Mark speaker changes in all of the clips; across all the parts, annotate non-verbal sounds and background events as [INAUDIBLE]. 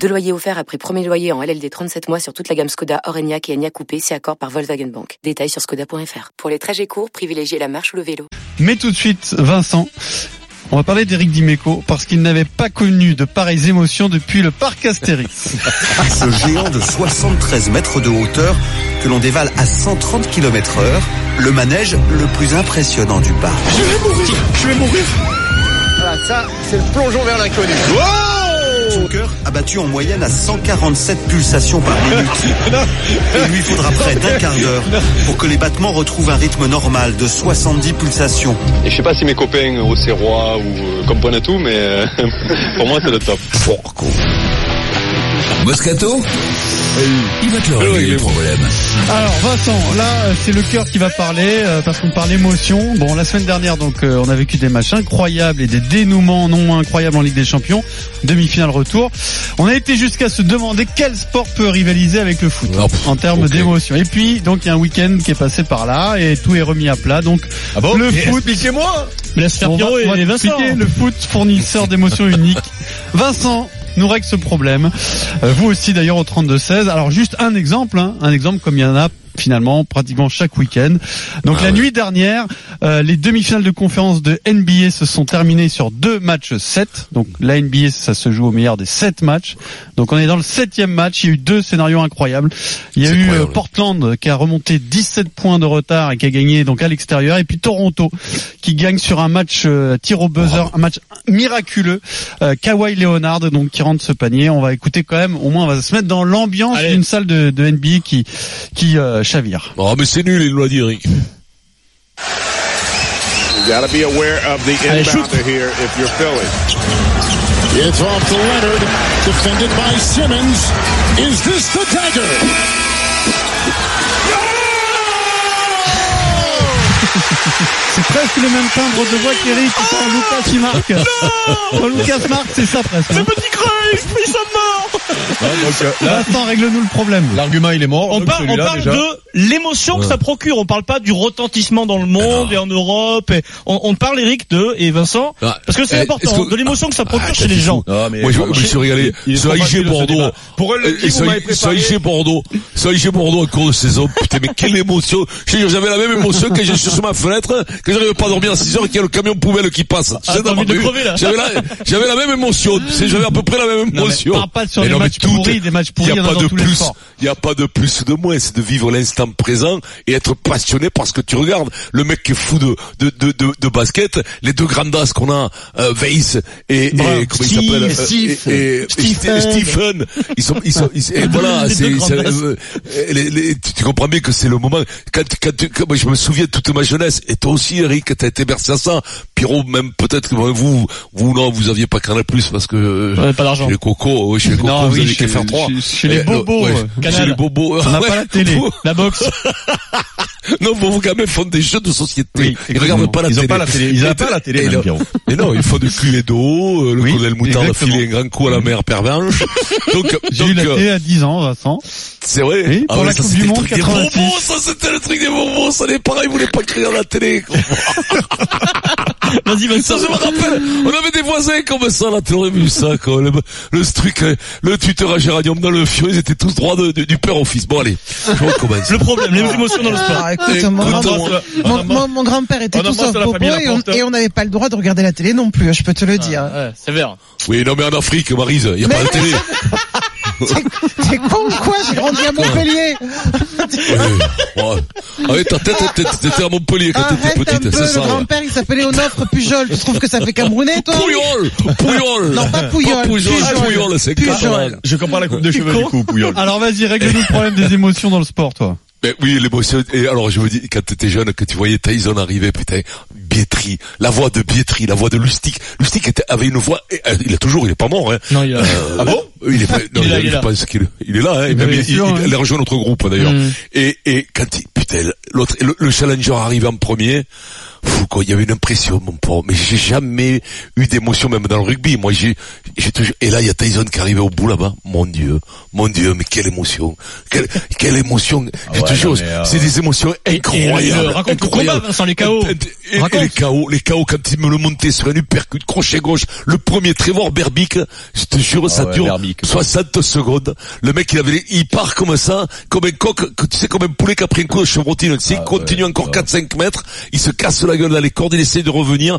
Speaker 1: Deux loyers offerts après premier loyer en LLD 37 mois sur toute la gamme Skoda, Orenia et Enya Coupé, c'est accord par Volkswagen Bank. Détails sur skoda.fr. Pour les trajets courts, privilégiez la marche ou le vélo.
Speaker 2: Mais tout de suite, Vincent, on va parler d'Éric Dimeco parce qu'il n'avait pas connu de pareilles émotions depuis le parc Astérix. [LAUGHS]
Speaker 3: Ce géant de 73 mètres de hauteur que l'on dévale à 130 km heure, le manège le plus impressionnant du parc.
Speaker 4: Je vais mourir, je vais mourir. Voilà, ça, c'est le plongeon vers l'inconnu.
Speaker 3: Son cœur a battu en moyenne à 147 pulsations par [LAUGHS] minute. Il lui faudra près d'un [LAUGHS] quart d'heure pour que les battements retrouvent un rythme normal de 70 pulsations.
Speaker 5: Et je sais pas si mes copains au Serrois ou euh, comprennent tout, mais euh, [LAUGHS] pour moi c'est le top.
Speaker 6: Moscato Il va te le régler le problème.
Speaker 2: Alors Vincent, là c'est le cœur qui va parler euh, parce qu'on parle émotion. Bon, la semaine dernière donc euh, on a vécu des matchs incroyables et des dénouements non moins incroyables en Ligue des Champions, demi-finale retour. On a été jusqu'à se demander quel sport peut rivaliser avec le foot
Speaker 6: Ah,
Speaker 2: en termes d'émotion. Et puis donc il y a un week-end qui est passé par là et tout est remis à plat. Donc
Speaker 6: Ah
Speaker 2: le foot,
Speaker 4: Expliquez-moi.
Speaker 7: Laisse faire Pierrot et Vincent.
Speaker 2: le foot fournisseur d'émotions uniques. Vincent nous règle ce problème. Euh, vous aussi d'ailleurs au 32-16. Alors juste un exemple, hein, un exemple comme il y en a finalement pratiquement chaque week-end. Donc
Speaker 6: Ah
Speaker 2: la nuit dernière, euh, les demi-finales de conférence de NBA se sont terminées sur deux matchs 7. Donc la NBA ça se joue au meilleur des sept matchs. Donc on est dans le septième match. Il y a eu deux scénarios incroyables. Il y a eu euh,
Speaker 6: incroyable.
Speaker 2: Portland qui a remonté 17 points de retard et qui a gagné donc à l'extérieur. Et puis Toronto qui gagne sur un match euh, tir au buzzer, un match miraculeux. Euh, Kawhi Leonard donc qui rentre ce panier. On va écouter quand même. Au moins on va se mettre dans l'ambiance d'une salle de, de NBA qui qui euh, chavire.
Speaker 6: Oh, mais c'est nul, il nous l'a dit, Eric.
Speaker 4: You gotta be aware of the
Speaker 7: Allez, shoot.
Speaker 4: inbounder here if you're Philly.
Speaker 8: It's off to Leonard, defended by Simmons. Is this the dagger? [LAUGHS]
Speaker 2: C'est presque le même timbre de voix qu'Eric quand Lucas il marque. Quand Lucas marque, c'est ça presque. hein.
Speaker 7: Petit Cruyff, il s'en mort.
Speaker 2: Vincent, règle-nous le problème.
Speaker 9: L'argument il est mort.
Speaker 7: On,
Speaker 9: donc
Speaker 7: par- on parle
Speaker 9: déjà.
Speaker 7: de l'émotion que ça procure. On parle pas du retentissement dans le monde et en Europe. Et on, on parle, Eric, de et Vincent,
Speaker 6: Ah,
Speaker 7: parce que c'est
Speaker 6: eh,
Speaker 7: important,
Speaker 6: que-
Speaker 7: de l'émotion que ça procure
Speaker 6: Ah,
Speaker 7: chez les gens.
Speaker 9: Non, mais
Speaker 6: Moi, je, je me suis régalé.
Speaker 9: il est
Speaker 6: Ce IG Bordeaux.
Speaker 9: Pour vous m'avez
Speaker 6: ce
Speaker 9: préparé.
Speaker 6: IG Bordeaux. Ce IG Bordeaux en cours de saison. Putain, mais quelle émotion. J'avais la même émotion quand je suis sur ma fenêtre, que j'arrive pas à dormir à 6 heures et qu'il y a le camion poubelle qui passe.
Speaker 7: Là.
Speaker 6: J'avais la, même émotion. J'avais à peu près la même émotion.
Speaker 2: parle pas sur
Speaker 6: Non, mais
Speaker 2: matchs
Speaker 6: tout
Speaker 2: pourris,
Speaker 6: est-
Speaker 2: des matchs
Speaker 6: Il
Speaker 2: pourris,
Speaker 6: n'y
Speaker 2: il y
Speaker 6: a pas de plus. Il n'y a pas de plus de moins. C'est de vivre l'instant présent et être passionné parce que tu regardes le mec qui est fou de, de, de, de, de basket, les deux grandes as qu'on a, euh, Weiss et, et
Speaker 7: Bravo.
Speaker 6: comment il
Speaker 7: Steve,
Speaker 6: s'appelle, euh,
Speaker 7: Steve.
Speaker 6: et, et- et
Speaker 7: Stephen.
Speaker 6: Stephen. Ils sont, ils sont, ils- et [LAUGHS] voilà, c'est, euh, tu, comprends bien que c'est le moment. Quand, quand, tu- quand- moi, je me souviens de toute ma jeunesse, et toi aussi, Eric, t'as été bercé à ça. Pierrot, même peut-être que vous, vous non, vous aviez pas Canal Plus parce que euh,
Speaker 7: pas d'argent.
Speaker 6: chez les cocos, chez les cocos,
Speaker 2: Non,
Speaker 6: vous
Speaker 2: oui, chez-
Speaker 6: qu'à faire trois.
Speaker 2: chez- chez les
Speaker 6: euh,
Speaker 2: bobos,
Speaker 6: ouais,
Speaker 2: euh,
Speaker 6: chez les bobos.
Speaker 2: On n'a [LAUGHS]
Speaker 6: Ouais.
Speaker 2: pas la télé, la boxe. [LAUGHS]
Speaker 6: non, bon, vous quand même font des jeux de société.
Speaker 2: Oui,
Speaker 6: ils regardent pas la
Speaker 9: Ils ont
Speaker 6: télé.
Speaker 9: pas la télé. Ils
Speaker 6: Et-
Speaker 9: ont pas la télé,
Speaker 6: non,
Speaker 9: Pierrot. [LAUGHS]
Speaker 6: Mais non, il faut de cul et d'eau, euh, le
Speaker 2: Oui,
Speaker 6: colonel Moutarde a filé un grand coup à la mère pervenche. donc,
Speaker 2: J'ai eu la
Speaker 6: euh,
Speaker 2: télé à 10 ans, Vincent.
Speaker 6: c'est vrai.
Speaker 2: Oui, pour la
Speaker 6: ça,
Speaker 2: Coupe
Speaker 6: c'était
Speaker 2: du
Speaker 6: le
Speaker 2: Monde
Speaker 6: truc des
Speaker 2: 86.
Speaker 6: bonbons, ça c'était le truc des bonbons, ça n'est pareil, ils voulaient pas crier à la télé.
Speaker 7: Vas-y,
Speaker 6: Ça,
Speaker 7: Vincent.
Speaker 6: je me rappelle, on avait des voisins comme ça, là, tu aurais vu ça, quoi. Le, le truc, euh, le tuteur à géranium dans le fion, ils étaient tous droits de- de- du père au fils. Bon, allez, je recommence.
Speaker 7: Le problème, les émotions dans le sport.
Speaker 10: Ah, écoute,
Speaker 6: Écoute,
Speaker 10: mon,
Speaker 6: on-
Speaker 10: grand-
Speaker 7: on
Speaker 10: mon-
Speaker 7: embrasse-
Speaker 10: mon- mon grand-père était
Speaker 7: on
Speaker 10: tout sauf et on
Speaker 7: Laporte.
Speaker 10: et on n'avait pas le droit de regarder la télé non plus, je peux te le dire.
Speaker 7: Ouais, sévère.
Speaker 6: Oui, non, mais en Afrique, Marise, il n'y a pas de télé. [LAUGHS]
Speaker 10: T'es con ou quoi J'ai grandi à Montpellier.
Speaker 6: Ouais, ouais. Ah oui, ta tête, t'étais- à Montpellier quand t'étais petite, c'est
Speaker 10: le
Speaker 6: ça. ouais.
Speaker 10: grand-père il s'appelait Onofre Pujol. Tu trouves que ça fait Camerounais toi
Speaker 6: Pouillol, Pouillol.
Speaker 10: Non, pas Pujol.
Speaker 6: Pouillol, c'est
Speaker 10: Pujol.
Speaker 6: catalan.
Speaker 9: Je comprends la coupe de cheveux du coup, Pouillol.
Speaker 2: Alors vas-y, règle-nous le problème des émotions dans le sport, toi.
Speaker 6: Mais oui, l'émotion. Et alors, je me dis, quand t'étais jeune, que tu voyais Tyson arriver, putain, Bietri, la voix de Bietri, la voix de Lustig. Lustig était, avait une voix, et, euh, il est toujours, il est pas mort, hein.
Speaker 7: Non, il a...
Speaker 6: Euh,
Speaker 9: Ah bon?
Speaker 6: il est pas, non,
Speaker 7: Il est là, il est là.
Speaker 6: il est hein, même, il,
Speaker 2: sûr,
Speaker 6: il-
Speaker 2: hein.
Speaker 6: il a rejoint notre groupe d'ailleurs.
Speaker 7: Mm.
Speaker 6: Et, et quand il, putain, l'autre, le, le challenger arrive en premier, fou, quoi, il y avait une impression, mon pauvre, mais j'ai jamais eu d'émotion, même dans le rugby. Moi, j'ai, j'ai toujours, et là, il y a Tyson qui arrivait au bout là-bas. Mon Dieu, mon Dieu, mais quelle émotion, quelle, quelle émotion. te
Speaker 9: ouais, non, mais, euh,
Speaker 6: c'est des émotions incroyables.
Speaker 7: et le- raconte ton
Speaker 6: incroyables.
Speaker 7: combat, Vincent, les KO.
Speaker 6: Et, et- et
Speaker 7: Raconte.
Speaker 6: Les KO, les KO quand il me le montait sur un uppercut, crochet gauche, le premier Trevor Berbick, je te jure, ça
Speaker 9: ouais,
Speaker 6: dure
Speaker 9: Berbick.
Speaker 6: 60 secondes. Le mec, il avait, les- il part comme ça, comme un coq, tu sais, comme un poulet qui a pris un coup de chevrotine. Tu sais, il continue encore 4-5 mètres, il se casse la gueule dans les cordes, il essaie de revenir.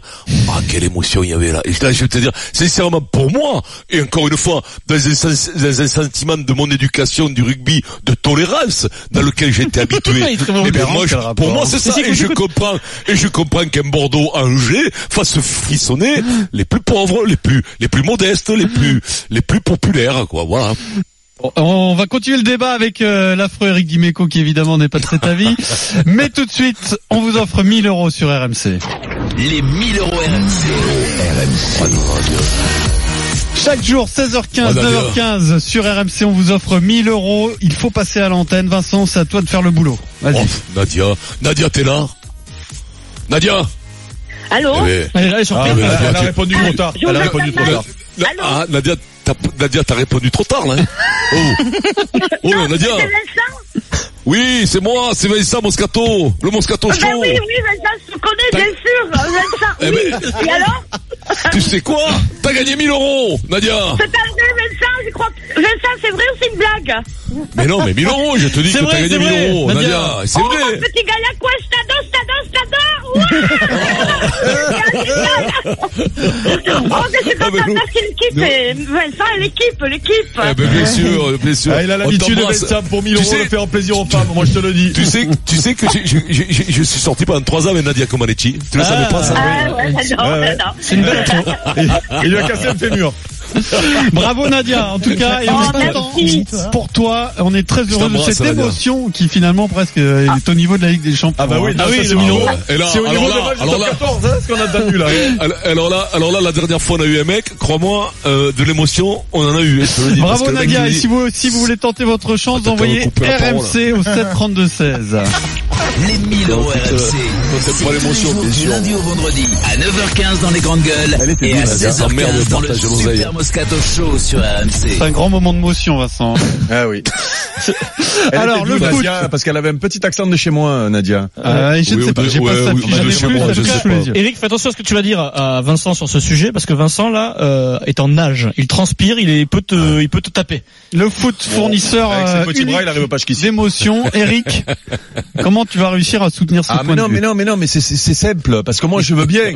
Speaker 6: Ah, quelle émotion il y avait là. Et là, je vais te dire, sincèrement, pour moi, et encore une fois, dans un, sens- dans un sentiment de mon éducation du rugby, de tolérance, dans lequel j'étais [LAUGHS] habitué. Eh ben, moi, je- pour moi, c'est
Speaker 7: Si,
Speaker 6: ça. Et je comprends, et je comprends qu'un Bordeaux Angers fasse frissonner les plus pauvres, les plus, les plus modestes, les plus, les plus populaires, quoi. Voilà.
Speaker 2: On va continuer le débat avec euh, l'affreux Eric Dimeco qui évidemment n'est pas de cet avis. Mais tout de suite, on vous offre 1000 euros sur RMC.
Speaker 11: Les 1000 euros RMC.
Speaker 2: Chaque jour, 16h15,
Speaker 6: Oh, Nadia.
Speaker 2: 9h15 sur RMC, on vous offre 1000 euros. Il faut passer à l'antenne. Vincent, c'est à toi de faire le boulot. Vas-y.
Speaker 6: Oh, Nadia, Nadia, t'es là? Nadia?
Speaker 12: Allô
Speaker 7: Elle est
Speaker 9: Ah, a répondu trop tard. Elle a
Speaker 12: vous
Speaker 9: répondu trop tard.
Speaker 6: Ah, Nadia, t'as, Nadia, t'as répondu trop tard, là. hein [LAUGHS] oh, oh Nadia.
Speaker 12: C'est Vincent
Speaker 6: Oui, c'est moi, c'est Vincent Moscato, le Moscato
Speaker 12: Ah
Speaker 6: Show.
Speaker 12: ben oui, oui, Vincent, je te connais, bien sûr, Vincent,
Speaker 6: Eh
Speaker 12: oui.
Speaker 6: ben-
Speaker 12: Et alors
Speaker 6: Tu sais quoi? T'as gagné 1000 euros, Nadia.
Speaker 12: C'est je crois que... Vincent, c'est vrai ou c'est une blague
Speaker 6: Mais non, mais 1000 euros, je te dis
Speaker 7: C'est
Speaker 6: que t'as gagné
Speaker 7: c'est
Speaker 6: 1000
Speaker 7: vrai,
Speaker 6: euros,
Speaker 7: Nadia.
Speaker 6: C'est
Speaker 12: Oh,
Speaker 6: vrai.
Speaker 12: mon petit gars, quoi, je t'adore, je t'adore, je t'adore [LAUGHS] Oh, mais c'est
Speaker 6: Ah,
Speaker 12: pas
Speaker 6: mais nous-
Speaker 12: parce que l'équipe, est- Vincent et l'équipe, l'équipe
Speaker 6: Eh ben, bien sûr, bien sûr.
Speaker 9: Ah, il a l'habitude de. Vincent pour 1000
Speaker 6: Tu
Speaker 9: euros
Speaker 6: sais-
Speaker 9: de faire plaisir aux femmes, moi je te le dis.
Speaker 6: Tu sais, tu sais que je suis sorti pendant 3 ans avec Nadia Comaneci. Tu le
Speaker 7: Ah.
Speaker 6: savais pas ça
Speaker 12: Ah ouais,
Speaker 9: ouais.
Speaker 12: non.
Speaker 7: C'est une belle. [LAUGHS]
Speaker 9: Il lui a cassé le fémur. [LAUGHS]
Speaker 2: Bravo Nadia, en tout cas, et on
Speaker 12: Oh,
Speaker 2: est content
Speaker 12: merci.
Speaker 2: pour toi. On est très heureux de cette
Speaker 6: Nadia.
Speaker 2: émotion qui finalement presque euh, est au niveau de la Ligue des Champions.
Speaker 9: Ah bah oui, non,
Speaker 7: Ah oui,
Speaker 9: c'est niveau-
Speaker 6: Et là,
Speaker 9: C'est au
Speaker 6: alors
Speaker 9: niveau
Speaker 6: là,
Speaker 9: de match du
Speaker 6: alors
Speaker 9: top
Speaker 6: là-
Speaker 9: 14, hein, ce qu'on a là. [LAUGHS]
Speaker 6: Alors- Alors là, alors là, la dernière fois on a eu un mec, crois-moi, euh, de l'émotion, on en a eu.
Speaker 2: Bravo Nadia, et si vous, si vous voulez tenter votre chance, envoyez. RMC au 732-16. [LAUGHS]
Speaker 11: Les 1000 euros RMC.
Speaker 6: pas
Speaker 11: Tous les
Speaker 6: l'émotion,
Speaker 11: jours du lundi au vendredi à 9h15 dans les grandes gueules et à
Speaker 9: Nadia.
Speaker 11: 16h15
Speaker 6: Merde,
Speaker 11: dans le. Super Moscato Show sur RMC.
Speaker 2: C'est un grand moment de motion, Vincent. [LAUGHS]
Speaker 9: Ah oui. [LAUGHS] Elle
Speaker 2: Alors, le foot.
Speaker 9: Nadia, parce qu'elle avait un petit accent de chez moi, Nadia.
Speaker 2: Euh, je ne
Speaker 6: Oui,
Speaker 2: sais pas, j'ai
Speaker 6: ouais,
Speaker 2: pas ça.
Speaker 7: Eric, fais attention à ce que tu vas dire à Vincent sur ce sujet parce que Vincent là euh, est en nage. Il transpire, il est- il peut te, il peut te taper.
Speaker 2: Le foot fournisseur
Speaker 9: Avec ses
Speaker 2: euh,
Speaker 9: petits bras, il
Speaker 2: unique
Speaker 9: arrive pas jusqu'ici.
Speaker 2: d'émotion. Eric, [LAUGHS] comment tu vas réussir à soutenir ce
Speaker 9: Ah
Speaker 2: point
Speaker 9: mais
Speaker 2: de
Speaker 9: non,
Speaker 2: vue
Speaker 9: mais non, mais non, mais c'est- c'est c'est simple, parce que moi je veux bien.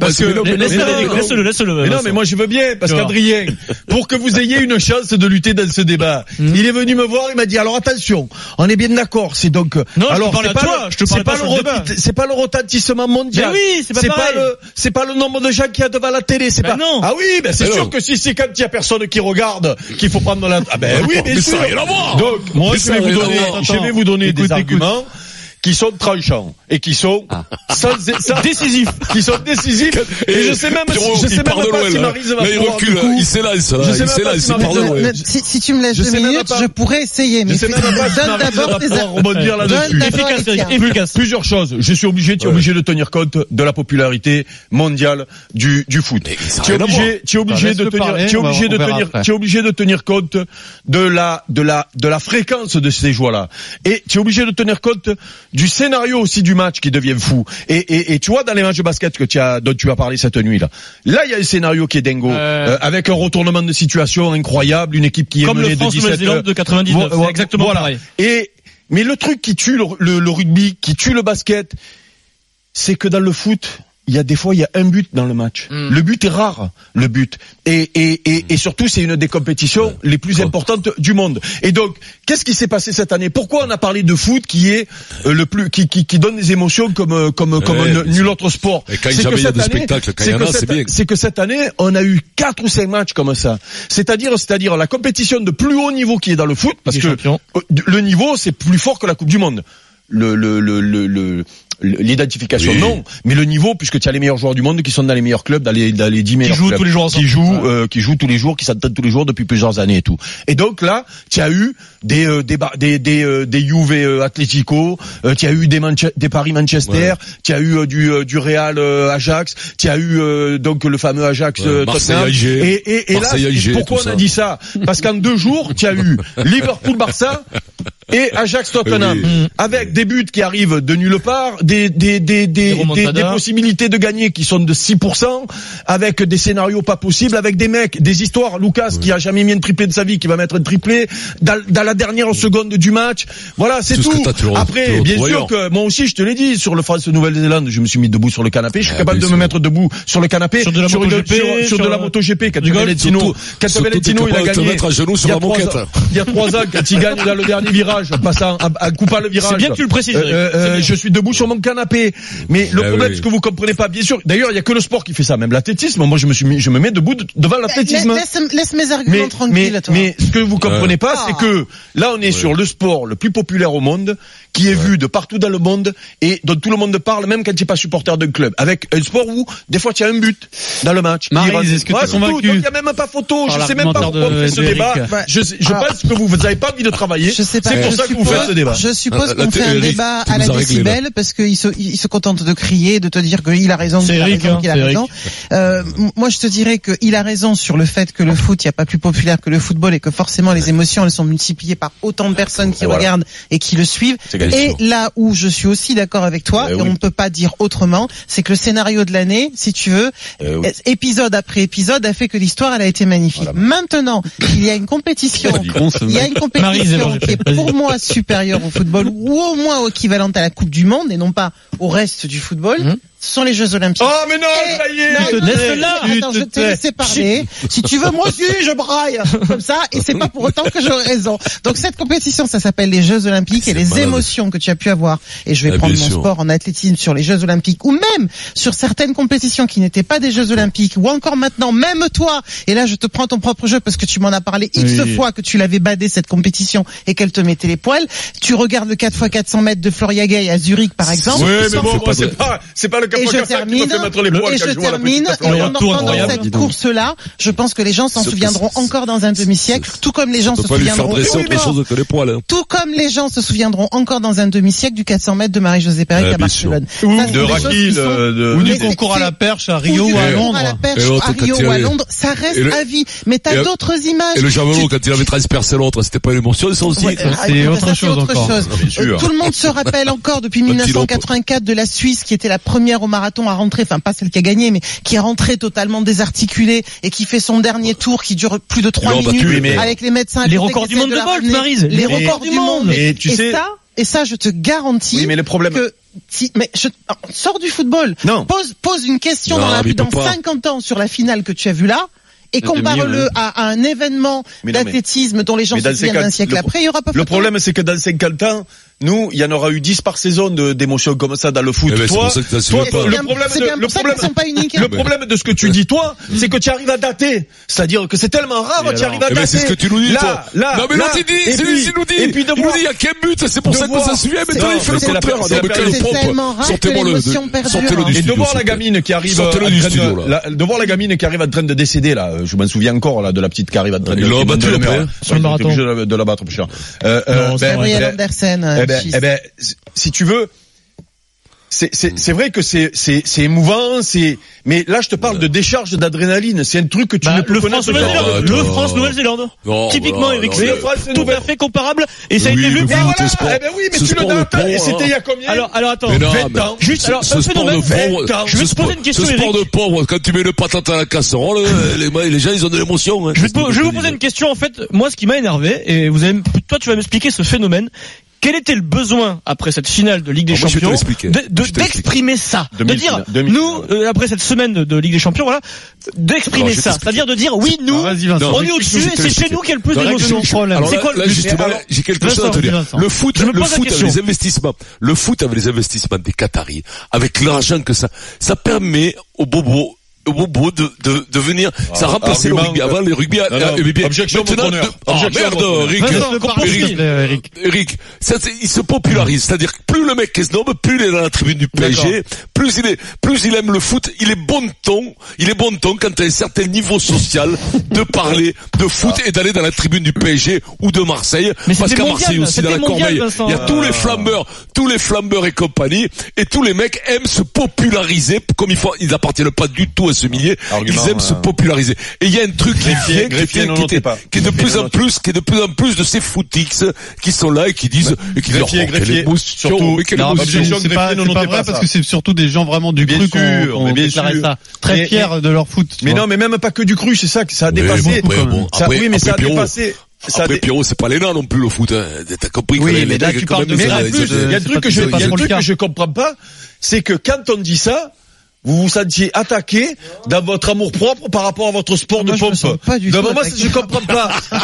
Speaker 9: Parce que-
Speaker 7: Laisse-le, laisse-le, laisse-le.
Speaker 9: Mais non, mais moi je veux bien, parce qu'Adrien, pour que vous ayez une chance de lutter dans ce débat,
Speaker 7: Hmm.
Speaker 9: il est venu me voir, il m'a dit alors attention, on est bien d'accord, c'est donc
Speaker 7: Non, je te
Speaker 9: alors
Speaker 7: parle
Speaker 9: c'est
Speaker 7: à
Speaker 9: pas
Speaker 7: toi,
Speaker 9: le-
Speaker 7: je te parle
Speaker 9: c'est
Speaker 7: pas
Speaker 9: le
Speaker 7: le
Speaker 9: roti-
Speaker 7: débat.
Speaker 9: c'est pas le retentissement mondial.
Speaker 7: Mais oui, c'est pas
Speaker 9: le c'est pas le nombre de gens qu'il y a devant la télé, c'est
Speaker 7: Ben
Speaker 9: pas
Speaker 7: non.
Speaker 9: Ah oui, ben c'est
Speaker 6: Ben
Speaker 9: sûr que si c'est quand il y a personne qui regarde qu'il faut prendre la Ah ben oui, bien
Speaker 6: Mais
Speaker 9: sûr. Donc moi je vais vous donner je vais vous donner des arguments qui sont tranchants et qui sont sans, sans-
Speaker 7: Décisif.
Speaker 9: qui sont décisifs et, je sais même
Speaker 6: Pierrot,
Speaker 9: je sais même
Speaker 6: de
Speaker 9: pas
Speaker 6: loin,
Speaker 9: si
Speaker 6: là.
Speaker 9: Maryse va
Speaker 6: Là, il recule,
Speaker 9: coup-
Speaker 6: il s'élance, là,
Speaker 9: Je sais
Speaker 6: il
Speaker 9: même pas
Speaker 6: s'élance,
Speaker 9: si
Speaker 6: il part de loin.
Speaker 10: Si, si tu me laisses deux minutes,
Speaker 9: pas.
Speaker 10: je pourrais essayer. Mais
Speaker 9: Je sais même pas si
Speaker 10: donne d'abord
Speaker 9: va
Speaker 10: tes
Speaker 9: rebondir là-dessus.
Speaker 7: Efficace, efficace.
Speaker 9: Plusieurs choses. Je suis obligé, tu es obligé de tenir compte de la popularité mondiale du, du foot. Tu es obligé, tu es obligé
Speaker 2: Bah,
Speaker 9: de tenir, tu es obligé de tenir, tu es obligé de tenir compte de la, de la, de la fréquence de ces joies-là. Et tu es obligé de tenir compte du scénario aussi du match qui devient fou. Et, et, et tu vois, dans les matchs de basket que tu as, dont tu as parlé cette nuit-là, là, il y a un scénario qui est dingo,
Speaker 7: Euh.
Speaker 9: euh, avec un retournement de situation incroyable, une équipe qui est
Speaker 7: Comme
Speaker 9: menée
Speaker 7: le
Speaker 9: de 17
Speaker 7: France-Nouvelle-Zélande de 99.
Speaker 9: Voilà.
Speaker 7: Exactement
Speaker 9: Voilà.
Speaker 7: pareil.
Speaker 9: Et mais le truc qui tue le, le- le rugby, qui tue le basket, c'est que dans le foot, il y a des fois il y a un but dans le match.
Speaker 7: Mm.
Speaker 9: Le but est rare, le but. Et et et, et surtout c'est une des compétitions les plus importantes du monde. Et donc qu'est-ce qui s'est passé cette année? Pourquoi on a parlé de foot qui est euh, le plus qui, qui qui donne des émotions comme euh, comme comme
Speaker 6: Ouais,
Speaker 9: un-
Speaker 6: mais
Speaker 9: nul autre sport?
Speaker 6: Et quand
Speaker 9: C'est que cette que cette- année, on a eu quatre ou cinq matchs comme ça. C'est-à-dire, c'est-à-dire la compétition de plus haut niveau qui est dans le foot, parce que
Speaker 7: champions.
Speaker 9: euh, le niveau c'est plus fort que la Coupe du Monde. Le le le le le l'identification
Speaker 6: Oui.
Speaker 9: non, mais le niveau puisque tu as les meilleurs joueurs du monde qui sont dans les meilleurs clubs, dans les, dans les 10 meilleurs
Speaker 7: jouent
Speaker 9: clubs.
Speaker 7: tous les jours ensemble.
Speaker 9: qui jouent, euh, qui jouent tous les jours, qui s'entraînent tous les jours depuis plusieurs années et tout. Et donc là, tu as eu des euh, des des des, euh, des Juve euh, Atlético, euh, tu as eu des Manche- des Paris Manchester, tu as eu euh, du euh, du Real Ajax, tu as eu euh, donc le fameux Ajax
Speaker 6: Ouais,
Speaker 9: Tottenham. Et et, et là, pourquoi on a dit ça? Parce qu'en deux jours, tu as eu [LAUGHS] Liverpool Barça et Ajax Tottenham
Speaker 6: Oui.
Speaker 9: avec des buts qui arrivent de nulle part, des des des des, des,
Speaker 7: remontadas.
Speaker 9: des possibilités de gagner qui sont de 6%, avec des scénarios pas possibles, avec des mecs, des histoires. Lucas qui a jamais mis un triplé de sa vie, qui va mettre un triplé dans, dans la dernière seconde du match. Voilà, c'est
Speaker 6: Tout
Speaker 9: Après, bien sûr que moi aussi, je te l'ai dit, sur le France Nouvelle-Zélande, je me suis mis debout sur le canapé. Je suis
Speaker 6: Ah,
Speaker 9: capable de me mettre debout sur le canapé,
Speaker 7: Sur de la
Speaker 9: sur, sur de
Speaker 7: sur,
Speaker 9: la
Speaker 7: euh.
Speaker 9: Quand il a gagné.
Speaker 6: sur
Speaker 9: il y a trois ans- quand il gagne dans le dernier virage, en passant, en, en coupant le virage.
Speaker 7: C'est bien que tu le précises.
Speaker 9: Euh,
Speaker 7: C'est
Speaker 9: euh, je suis debout sur mon canapé. Mais le
Speaker 6: Eh
Speaker 9: problème,
Speaker 6: oui.
Speaker 9: ce que vous comprenez pas, bien sûr. D'ailleurs, il y a que le sport qui fait ça, même l'athlétisme. Moi, je me suis mis, je me mets debout de- devant l'athlétisme.
Speaker 10: Laisse, laisse mes arguments
Speaker 9: Mais,
Speaker 10: tranquilles,
Speaker 9: mais,
Speaker 10: toi.
Speaker 9: mais ce que vous comprenez pas,
Speaker 10: Ah.
Speaker 9: c'est que là, on est sur le sport le plus populaire au monde, qui est vu de partout dans le monde et dont tout le monde parle, même quand tu n'es pas supporter d'un club. Avec un sport où, des fois, tu as un but dans le match. Rentre-
Speaker 2: est-ce que
Speaker 9: Ouais,
Speaker 2: convaincu
Speaker 9: il n'y a même pas photo.
Speaker 2: Par
Speaker 9: je sais même pas pourquoi on
Speaker 2: de-
Speaker 9: fait ce débat. Je, sais- je
Speaker 10: Ah.
Speaker 9: pense que vous n'avez pas envie de travailler.
Speaker 10: Je sais pas.
Speaker 9: C'est pour
Speaker 10: je
Speaker 9: ça que vous faites ce débat.
Speaker 10: Je suppose
Speaker 6: là,
Speaker 10: qu'on fait un débat à la
Speaker 6: nous as réglé, là.
Speaker 10: décibel parce qu'il se, il se contente de crier, de te dire qu'il a raison, qu'il a raison,
Speaker 7: hein,
Speaker 10: qu'il a raison. Euh, moi, je te dirais qu'il a raison sur le fait que le foot, il n'y a pas plus populaire que le football et que forcément les émotions, elles sont multipliées par autant de personnes qui regardent et qui le suivent. Et là où je suis aussi d'accord avec toi,
Speaker 9: Eh
Speaker 10: et
Speaker 9: oui.
Speaker 10: on ne peut pas dire autrement, c'est que le scénario de l'année, si tu veux,
Speaker 9: Eh oui.
Speaker 10: épisode après épisode, a fait que l'histoire, elle a été magnifique. Maintenant, il y a une compétition, [LAUGHS] il y a une compétition qui est pour moi supérieure au football ou au moins équivalente à la Coupe du Monde et non pas au reste du football.
Speaker 7: Mhm.
Speaker 10: Ce sont les Jeux Olympiques.
Speaker 9: Oh, mais non,
Speaker 10: Et-
Speaker 9: ça y est.
Speaker 10: Attends,
Speaker 7: te
Speaker 10: je t'ai laissé parler. Si tu veux, moi aussi, je braille comme ça, et c'est pas pour autant que j'aurai raison. Donc cette compétition, ça s'appelle les Jeux Olympiques et les
Speaker 6: malade.
Speaker 10: émotions que tu as pu avoir. Et je vais
Speaker 6: Ah,
Speaker 10: prendre mon
Speaker 6: sûr.
Speaker 10: sport en athlétisme sur les Jeux Olympiques ou même sur certaines compétitions qui n'étaient pas des Jeux Olympiques ou encore maintenant, même toi. Et là, je te prends ton propre jeu parce que tu m'en as parlé x
Speaker 2: Oui.
Speaker 10: fois que tu l'avais badé cette compétition et qu'elle te mettait les poils. Tu regardes le 4x400 mètres de Floria Gay à Zurich, par exemple.
Speaker 9: Oui, mais bon, c'est pas, c'est pas le
Speaker 10: et je
Speaker 9: 4x4 qui me
Speaker 10: termine, et je termine, et en entendant cette course-là, je pense que les gens s'en souviendront encore dans un demi-siècle, tout comme les gens se souviendront,
Speaker 6: hein.
Speaker 10: tout comme les gens se souviendront encore dans un demi-siècle du 400 mètres de Marie-Josée Pérec à
Speaker 6: sûr.
Speaker 10: Barcelone.
Speaker 9: Ou
Speaker 10: Ça,
Speaker 9: de
Speaker 10: sont-
Speaker 9: euh, de-
Speaker 2: Ou du concours à la perche à Rio ou à Londres.
Speaker 10: à Rio ou à Londres, ça reste à vie. Mais t'as d'autres images.
Speaker 6: Et le javelot, quand il avait transpercé l'autre, c'était pas une émotion, ça aussi.
Speaker 10: Ouais, ah,
Speaker 2: c'est autre
Speaker 10: ça,
Speaker 2: chose encore.
Speaker 10: Euh, Tout le monde se rappelle encore depuis [LAUGHS]
Speaker 6: Un petit
Speaker 10: 1984 de la Suisse qui était la première au marathon à rentrer, enfin pas celle qui a gagné, mais qui est rentrée totalement désarticulée et qui fait son dernier tour qui dure plus de trois
Speaker 6: l'ont battu,
Speaker 10: minutes
Speaker 9: mais-
Speaker 10: avec les médecins.
Speaker 7: Les records du monde de
Speaker 10: la
Speaker 7: Bolt. Maryse.
Speaker 10: Les records du monde.
Speaker 9: Et tu
Speaker 10: et
Speaker 9: sais-
Speaker 10: ça, et ça, je te garantis
Speaker 9: Oui, mais le problème-
Speaker 10: que si, mais je, sors du football.
Speaker 9: Non.
Speaker 10: Pose, pose une question
Speaker 6: Non,
Speaker 10: dans, la, dans
Speaker 6: peut pas.
Speaker 10: 50 ans sur la finale que tu as vue là. Et compare-le à, à un événement d'athlétisme dont les gens se souviennent d'un siècle
Speaker 9: le-
Speaker 10: après, il y aura pas
Speaker 9: Le
Speaker 10: photo.
Speaker 9: problème, c'est que dans 50 ans, nous, il y en aura eu 10 par saison de- d'émotions comme ça dans le foot.
Speaker 6: Eh ben,
Speaker 9: toi,
Speaker 6: ça que
Speaker 9: le problème
Speaker 10: c'est
Speaker 9: de, le
Speaker 10: ça
Speaker 9: problème, le de ce que tu dis, toi, c'est que tu arrives à dater. C'est-à-dire que c'est tellement rare, tu arrives à
Speaker 6: Eh ben,
Speaker 9: dater.
Speaker 6: c'est ce que tu nous dis,
Speaker 9: là,
Speaker 6: toi.
Speaker 9: Là,
Speaker 6: non, mais
Speaker 9: là,
Speaker 6: l'autre, il dit, c'est lui qui nous dit.
Speaker 9: Et puis de
Speaker 6: il nous
Speaker 9: voir-
Speaker 6: dit, il y a qu'un but, c'est pour ça qu'on
Speaker 9: voir-
Speaker 6: s'en souvient, mais toi, il fait le
Speaker 9: c'est la-
Speaker 6: contraire.
Speaker 9: c'est la-
Speaker 10: tellement rare que
Speaker 6: Sortez-moi le,
Speaker 10: l'émotion perdure.
Speaker 6: sortez-le du
Speaker 9: Et de voir la gamine qui arrive,
Speaker 6: Sortez-le
Speaker 9: en
Speaker 6: du
Speaker 9: train de-
Speaker 6: studio, là.
Speaker 9: la- de voir la gamine qui arrive en train de décéder là, je m'en souviens encore là de la petite qui arrive en train de
Speaker 6: l'ont
Speaker 9: qui
Speaker 6: battu hein,
Speaker 7: le marathon.
Speaker 9: de la- de la battre, plus cher. Euh, euh,
Speaker 10: Andersen,
Speaker 9: eh ben,
Speaker 10: fils.
Speaker 9: eh ben, si tu veux, c'est c'est vrai que c'est émouvant, c'est mais là je te parle de décharge d'adrénaline, c'est un truc que tu
Speaker 7: Bah,
Speaker 9: ne peux
Speaker 7: le France Nouvelle-Zélande, le. France Nouvelle-Zélande.
Speaker 6: Non,
Speaker 7: Typiquement, Eric, c'est tout à fait comparable et ça a été vu.
Speaker 6: sport-
Speaker 9: eh ben oui, mais tu le dates, et c'était il y a combien
Speaker 7: Alors, alors attends.
Speaker 6: Mais non,
Speaker 9: 20
Speaker 6: mais
Speaker 9: ans.
Speaker 7: Juste, alors,
Speaker 6: ce sport de pauvre.
Speaker 7: Je vais te poser une question,
Speaker 6: Ce sport
Speaker 7: Eric.
Speaker 6: de pauvre, quand tu mets le patate à la casserole, [LAUGHS] euh, les, les gens, ils ont de l'émotion. hein.
Speaker 7: Je vais, vous poser une question en fait. Moi, ce qui m'a énervé et vous allez, toi, tu vas m'expliquer ce phénomène. Quel était le besoin après cette finale de Ligue des
Speaker 6: Ah,
Speaker 7: Champions de- de- d'exprimer ça, de
Speaker 9: 2000,
Speaker 7: dire
Speaker 9: 2000,
Speaker 7: nous euh, après cette semaine de, Ligue des Champions, voilà, d'exprimer ça, c'est-à-dire de dire oui nous, on est au-dessus et c'est chez nous qu'il y a le plus d'émotions. C'est quoi
Speaker 6: là, justement, j'ai quelque chose à te dire. Le foot, le foot avec les investissements, le foot avec les investissements des Qataris, avec l'argent que ça, ça permet aux bobos bobo de, de, de venir, ça
Speaker 9: Ah,
Speaker 6: remplaçait le rugby. Avant, les rugby,
Speaker 9: Non, non,
Speaker 6: euh, bien.
Speaker 9: objection,
Speaker 6: Maintenant, de- Ah,
Speaker 9: Objection,
Speaker 6: merde. Eric.
Speaker 2: Eric.
Speaker 6: Eric, ça, il se popularise, c'est-à-dire que plus le mec est snob, plus il est dans la tribune du PSG, plus il est, plus il aime le foot, il est bon ton, il est bon ton quand as un certain niveau social de parler de foot et d'aller dans la tribune du PSG ou de Marseille,
Speaker 7: Mais
Speaker 6: parce qu'à Marseille aussi dans la Corbeille, il y a tous les flambeurs, tous les flambeurs et compagnie, et tous les mecs aiment se populariser comme il faut, ils n'appartiennent pas du tout à milieu,
Speaker 9: Argument,
Speaker 6: ils aiment se
Speaker 9: euh,
Speaker 6: populariser. Et il y a un truc qui
Speaker 9: Greffier,
Speaker 6: vient, qui, qui
Speaker 9: pas.
Speaker 6: qui est de plus
Speaker 9: ne
Speaker 6: en plus, qui est de plus en plus de ces footix qui sont là et qui disent, et qui disent,
Speaker 9: Greffier,
Speaker 6: oh,
Speaker 9: greffier, surtout.
Speaker 6: mais quelle
Speaker 2: Non, mais
Speaker 6: émotion.
Speaker 9: objection,
Speaker 2: c'est pas, vrai parce que c'est surtout des gens vraiment du cru qu'on déclarait ça. Très fiers de leur foot.
Speaker 9: Mais non, mais même pas que du cru, c'est ça, que ça a dépassé. oui, mais ça a dépassé. ça
Speaker 6: Après Pierrot, c'est pas les nains non plus le foot. Hein. T'as compris que
Speaker 2: Oui,
Speaker 6: les-
Speaker 2: mais
Speaker 6: les
Speaker 2: là, tu parles de
Speaker 9: Mais
Speaker 6: ça,
Speaker 9: il y a un
Speaker 2: c'est
Speaker 9: truc que je, il y a
Speaker 2: le
Speaker 9: truc que je comprends pas, c'est que quand on dit ça, vous vous sentiez attaqué dans votre amour propre par rapport à votre sport de
Speaker 10: Moi,
Speaker 9: pompe.
Speaker 10: sens pas du
Speaker 9: De
Speaker 10: tout
Speaker 9: moment, je comprends pas. [LAUGHS] Un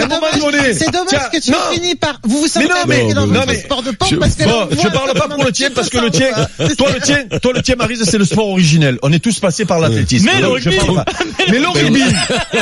Speaker 10: C'est
Speaker 9: moment
Speaker 10: dommage,
Speaker 9: donné.
Speaker 10: c'est dommage
Speaker 9: tiens,
Speaker 10: que tu
Speaker 9: non,
Speaker 10: finis par, vous vous
Speaker 9: Mais
Speaker 10: sentez
Speaker 9: non, mais-
Speaker 10: attaqué dans
Speaker 9: non,
Speaker 10: votre
Speaker 9: mais-
Speaker 10: sport de pompe
Speaker 9: je,
Speaker 10: parce que
Speaker 9: bon,
Speaker 10: on
Speaker 9: je parle pas
Speaker 10: dans
Speaker 9: pour le tien parce que le tien, toi le tien, toi le tien Marise c'est le sport originel. On est tous passés par l'athlétisme.
Speaker 7: Mais le rugby. [LAUGHS]
Speaker 9: Mais le rugby,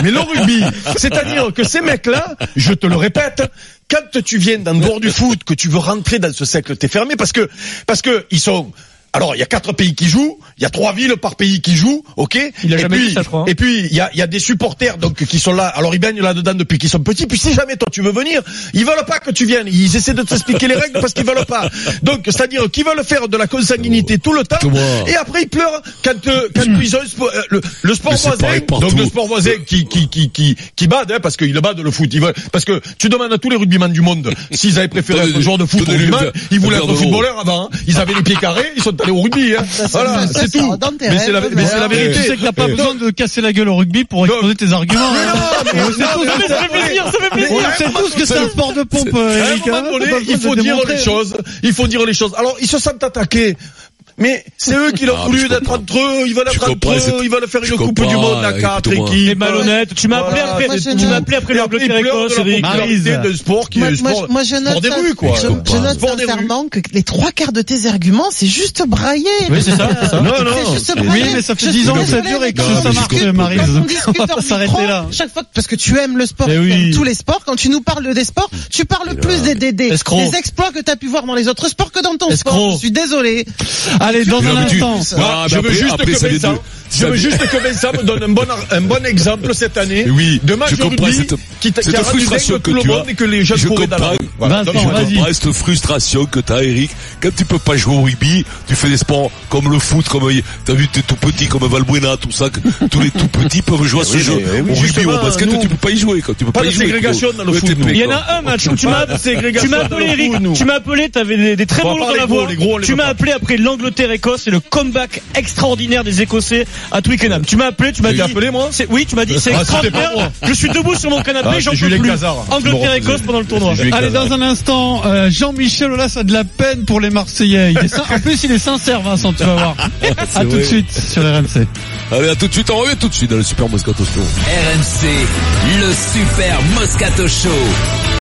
Speaker 9: mais le rugby, c'est-à-dire que ces mecs-là, je te le répète, quand tu viens d'un dehors du foot, que tu veux rentrer dans ce cercle, t'es fermé parce que parce que ils sont alors, il y a quatre pays qui jouent, il y a trois villes par pays qui jouent, ok
Speaker 7: Il a
Speaker 9: et
Speaker 7: jamais
Speaker 9: puis,
Speaker 7: dit ça, je crois.
Speaker 9: Et puis, il y a, il y a des supporters donc qui sont là. Alors, ils baignent là-dedans depuis qu'ils sont petits. Puis, si jamais toi tu veux venir, ils veulent pas que tu viennes. Ils essaient de t'expliquer les règles parce qu'ils veulent pas. Donc, c'est-à-dire qu'ils veulent faire de la consanguinité tout le temps. Et après, ils pleurent quand euh, quand ils ont euh, le, le sport voisin. Donc, le sport voisin qui qui qui qui qui bade, hein, parce qu'ils le badent le foot. Ils veulent parce que tu demandes à tous les rugbyman du monde s'ils avaient préféré être un joueur de foot ou rugbyman, ils voulaient être footballeurs avant. hein. Ils avaient les pieds carrés, ils sont allés au rugby. Hein. Voilà, c'est tout. Mais c'est la, mais c'est la vérité.
Speaker 2: Tu sais que t'as pas besoin de casser la gueule au rugby pour exposer tes arguments.
Speaker 9: Mais
Speaker 2: hein.
Speaker 9: non,
Speaker 7: Ça fait plaisir, ça fait plaisir.
Speaker 2: on sait tous que c'est un sport de pompe, euh, Eric. hein.
Speaker 9: il faut dire les choses. Il faut dire les choses. Alors, ils se sentent attaqués. Mais c'est eux qui l'ont
Speaker 6: Ah,
Speaker 9: voulu d'être entre eux, ils veulent être entre eux, ils veulent faire une coupe du monde à quatre
Speaker 7: T'es
Speaker 9: équipes.
Speaker 7: malhonnête. Tu m'as appelé après, tu m'as appelé après l'Angleterre-Écosse,
Speaker 9: de la
Speaker 7: Eric.
Speaker 9: d'un sport qui est sport,
Speaker 10: moi, je note,
Speaker 9: des rues, quoi.
Speaker 10: je, note sincèrement que les trois quarts de tes arguments, c'est juste brailler.
Speaker 7: Oui, c'est ça, c'est ça.
Speaker 9: Non, non.
Speaker 10: C'est juste
Speaker 9: c'est-
Speaker 10: brailler.
Speaker 2: Oui, mais ça fait
Speaker 10: Je
Speaker 2: 10
Speaker 10: suis
Speaker 2: ans que ça dure et que ça marche. Marise.
Speaker 10: Quand on
Speaker 2: va s'arrêter là.
Speaker 10: Chaque fois, que- parce que tu aimes le sport, tu
Speaker 2: oui.
Speaker 10: aimes tous les sports, quand tu nous parles des sports, tu parles plus des, des, des, exploits que tu as pu voir dans les autres sports que dans ton sport. Je suis désolé.
Speaker 2: Allez, dans un instant.
Speaker 6: Ah,
Speaker 9: je
Speaker 6: mais
Speaker 9: veux juste
Speaker 6: après,
Speaker 9: que Vincent, je veux juste que Vincent me donne un bon, un bon exemple cette année
Speaker 6: Oui,
Speaker 9: de match
Speaker 6: je comprends cette-
Speaker 9: qui,
Speaker 6: cette frustration que tu as.
Speaker 9: et que les jeunes
Speaker 6: Je comprends.
Speaker 9: Voilà. Je-
Speaker 6: comprends cette frustration que t'as, Eric. Quand tu peux pas jouer au rugby, tu fais des sports comme le foot, comme t'as vu t'es tout petit comme Valbuena, tout ça. que tous les tout petits peuvent jouer à ce jeu. au rugby, au basket, tu peux pas y jouer. Quand tu peux
Speaker 9: pas
Speaker 6: y jouer.
Speaker 9: ségrégation dans le foot,
Speaker 7: Il y en a un match où tu m'as, [LAUGHS] appelé Eric, tu m'as appelé, t'avais des, très
Speaker 9: On
Speaker 7: bons dans la voix. Tu m'as appelé après l'Angleterre-Écosse et le comeback extraordinaire des Écossais à Twickenham. Tu m'as appelé, tu m'as
Speaker 9: Tu
Speaker 7: dit.
Speaker 9: m'as appelé, moi
Speaker 7: c'est- Oui, tu m'as dit, c'est
Speaker 9: Ah,
Speaker 7: extraordinaire. Je suis debout sur mon canapé,
Speaker 9: Ah,
Speaker 7: j'en peux plus. Angleterre-Écosse pendant le tournoi.
Speaker 2: Allez, dans un instant, euh, Jean-Michel Aulas a de la peine pour les Marseillais. Il est sin- en plus, il est sincère, Vincent, tu vas voir. [LAUGHS] À tout de suite sur RMC.
Speaker 6: Allez, à tout de suite. On revient tout de suite dans le Super Moscato Show.
Speaker 11: RMC, le Super Moscato Show.